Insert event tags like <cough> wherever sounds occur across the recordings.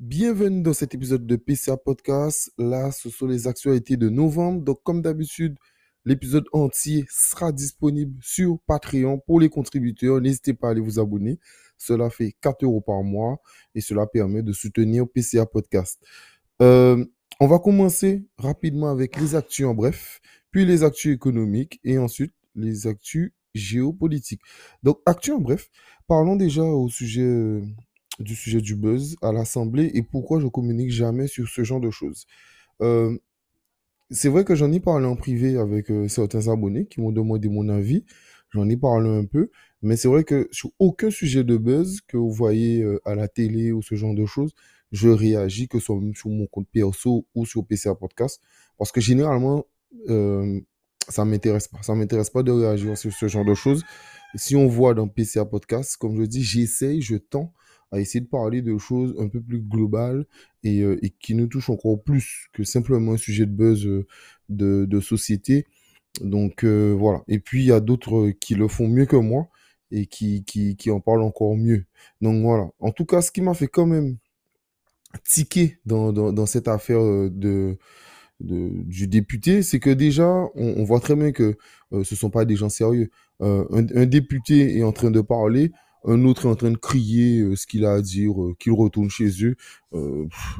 Bienvenue dans cet épisode de PCA Podcast. Là, ce sont les actualités de novembre. Donc, comme d'habitude, l'épisode entier sera disponible sur Patreon pour les contributeurs. N'hésitez pas à aller vous abonner. Cela fait 4 euros par mois et cela permet de soutenir PCA Podcast. Euh, on va commencer rapidement avec les actus en bref, puis les actus économiques et ensuite les actus géopolitiques. Donc, actus en bref, parlons déjà au sujet euh, du sujet du buzz à l'Assemblée et pourquoi je communique jamais sur ce genre de choses. Euh, c'est vrai que j'en ai parlé en privé avec euh, certains abonnés qui m'ont demandé mon avis. J'en ai parlé un peu, mais c'est vrai que sur aucun sujet de buzz que vous voyez euh, à la télé ou ce genre de choses, je réagis que ce soit sur mon compte perso ou sur PCA Podcast, parce que généralement, ça m'intéresse pas. Ça m'intéresse pas de réagir sur ce genre de choses. Si on voit dans PCA Podcast, comme je dis, j'essaye, je tends à essayer de parler de choses un peu plus globales et, euh, et qui nous touchent encore plus que simplement un sujet de buzz euh, de, société. Donc euh, voilà. Et puis il y a d'autres qui le font mieux que moi et qui, en parlent encore mieux. Donc voilà. En tout cas, ce qui m'a fait quand même tiquer dans, cette affaire du député, c'est que déjà, on, voit très bien que ce sont pas des gens sérieux. Un, député est en train de parler, un autre est en train de crier euh, ce qu'il a à dire, qu'il retourne chez eux.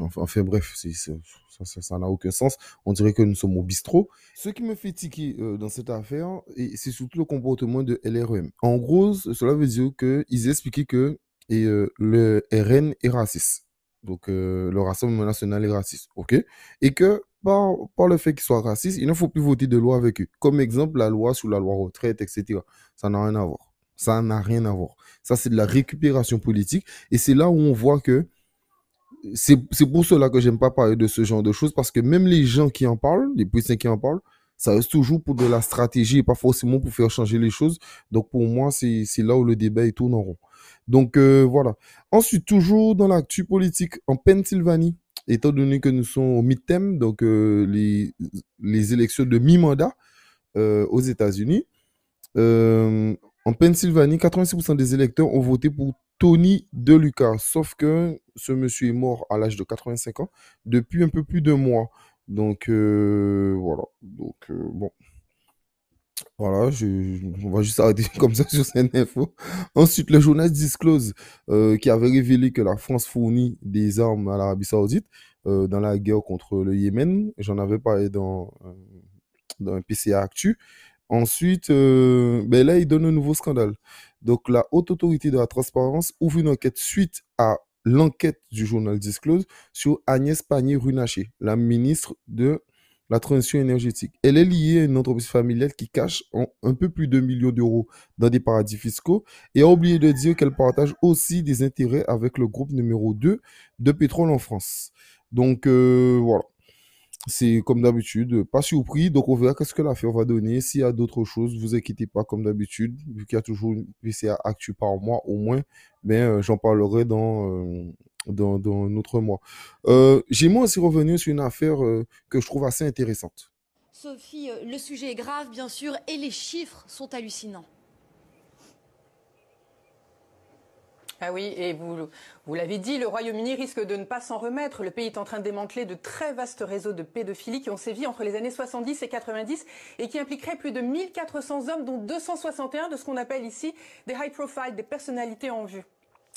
Enfin, enfin, bref, ça n'a aucun sens. On dirait que nous sommes au bistrot. Ce qui me fait tiquer dans cette affaire, c'est surtout le comportement de LREM. En gros, cela veut dire qu'ils expliquaient que le RN est raciste. Donc, le Rassemblement national est raciste. OK? Et que par, le fait qu'ils soient racistes, il ne faut plus voter de loi avec eux. Comme exemple, la loi sur la loi retraite, etc. Ça n'a rien à voir. Ça n'a rien à voir. Ça, c'est de la récupération politique. Et c'est là où on voit que c'est pour cela que j'aime pas parler de ce genre de choses, parce que même les gens qui en parlent, les politiciens qui en parlent, ça reste toujours pour de la stratégie et pas forcément pour faire changer les choses. Donc pour moi, c'est là où le débat est tourne en rond. Donc euh, voilà. Ensuite, toujours dans l'actu politique, en Pennsylvanie, étant donné que nous sommes au midterm, donc euh, les, les élections de mi-mandat euh, aux États-Unis, en Pennsylvanie, 86% des électeurs ont voté pour Tony DeLuca, sauf que ce monsieur est mort à l'âge de 85 ans depuis un peu plus de mois. Donc euh, voilà. Donc euh, bon. Voilà, je, on va juste arrêter <laughs> comme ça sur cette info. Ensuite, le journal Disclose, euh, qui avait révélé que la France fournit des armes à l'Arabie Saoudite dans la guerre contre le Yémen. J'en avais parlé dans, dans un PCA Actu. Ensuite, euh, ben là, il donne un nouveau scandale. Donc, la Haute Autorité de la Transparence ouvre une enquête suite à l'enquête du journal Disclose sur Agnès Pannier-Runacher, la ministre de la transition énergétique. Elle est liée à une entreprise familiale qui cache un peu plus de millions d'euros dans des paradis fiscaux et a oublié de dire qu'elle partage aussi des intérêts avec le groupe numéro 2 de pétrole en France. Donc euh, voilà. C'est comme d'habitude, pas surpris. Donc on verra qu'est-ce que l'affaire va donner. S'il y a d'autres choses, vous inquiétez pas comme d'habitude, vu qu'il y a toujours une PCA actu par mois au moins. Mais euh, j'en parlerai dans, euh, dans, autre mois. Euh, J'aimerais aussi revenir sur une affaire euh, que je trouve assez intéressante. Sophie, le sujet est grave, bien sûr, et les chiffres sont hallucinants. Ah oui, et vous, l'avez dit, le Royaume-Uni risque de ne pas s'en remettre. Le pays est en train de démanteler de très vastes réseaux de pédophilie qui ont sévi entre les années 70 et 90 et qui impliqueraient plus de 1400 hommes, dont 261 de ce qu'on appelle ici des high profile, des personnalités en vue.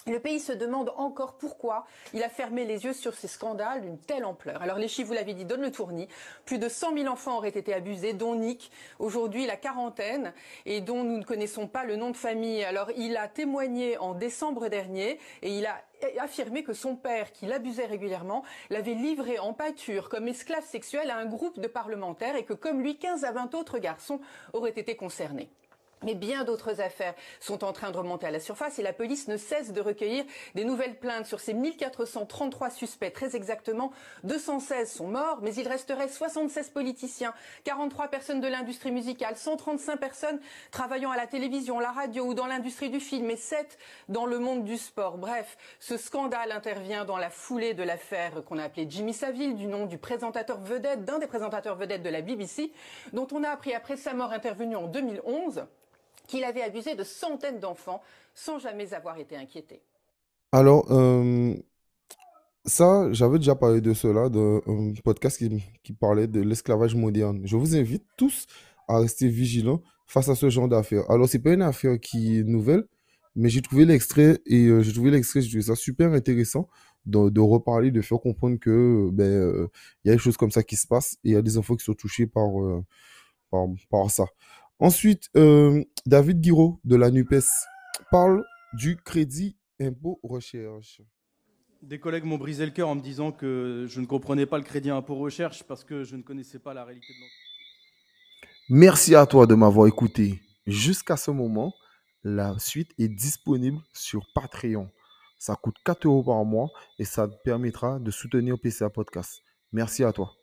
Le pays se demande encore pourquoi il a fermé les yeux sur ces scandales d'une telle ampleur. Alors les chiffres, vous l'avez dit, donnent le tournis. Plus de 100 000 enfants auraient été abusés, dont Nick, aujourd'hui la quarantaine, et dont nous ne connaissons pas le nom de famille. Alors il a témoigné en décembre dernier et il a affirmé que son père, qui l'abusait régulièrement, l'avait livré en pâture comme esclave sexuel à un groupe de parlementaires et que comme lui, 15 à 20 autres garçons auraient été concernés. Mais bien d'autres affaires sont en train de remonter à la surface et la police ne cesse de recueillir des nouvelles plaintes sur ces 1433 suspects. Très exactement, 216 sont morts, mais il resterait 76 politiciens, 43 personnes de l'industrie musicale, 135 personnes travaillant à la télévision, la radio ou dans l'industrie du film et 7 dans le monde du sport. Bref, ce scandale intervient dans la foulée de l'affaire qu'on a appelée Jimmy Savile, du nom du présentateur vedette, d'un des présentateurs vedettes de la BBC, dont on a appris après sa mort intervenue en 2011 qu'il avait abusé de centaines d'enfants sans jamais avoir été inquiété. Alors, euh, ça, j'avais déjà parlé de cela dans un podcast qui, parlait de l'esclavage moderne. Je vous invite tous à rester vigilants face à ce genre d'affaires. Alors, c'est pas une affaire qui est nouvelle, mais j'ai trouvé l'extrait et euh, j'ai trouvé l'extrait, j'ai trouvé ça super intéressant de, reparler, de faire comprendre que ben euh, il y a des choses comme ça qui se passent et il y a des enfants qui sont touchés par, par ça. Ensuite, euh, David Guiraud de la NUPES parle du crédit impôt recherche. Des collègues m'ont brisé le cœur en me disant que je ne comprenais pas le crédit impôt recherche parce que je ne connaissais pas la réalité de l'entreprise. Merci à toi de m'avoir écouté jusqu'à ce moment. La suite est disponible sur Patreon. Ça coûte 4 euros par mois et ça te permettra de soutenir PCA Podcast. Merci à toi.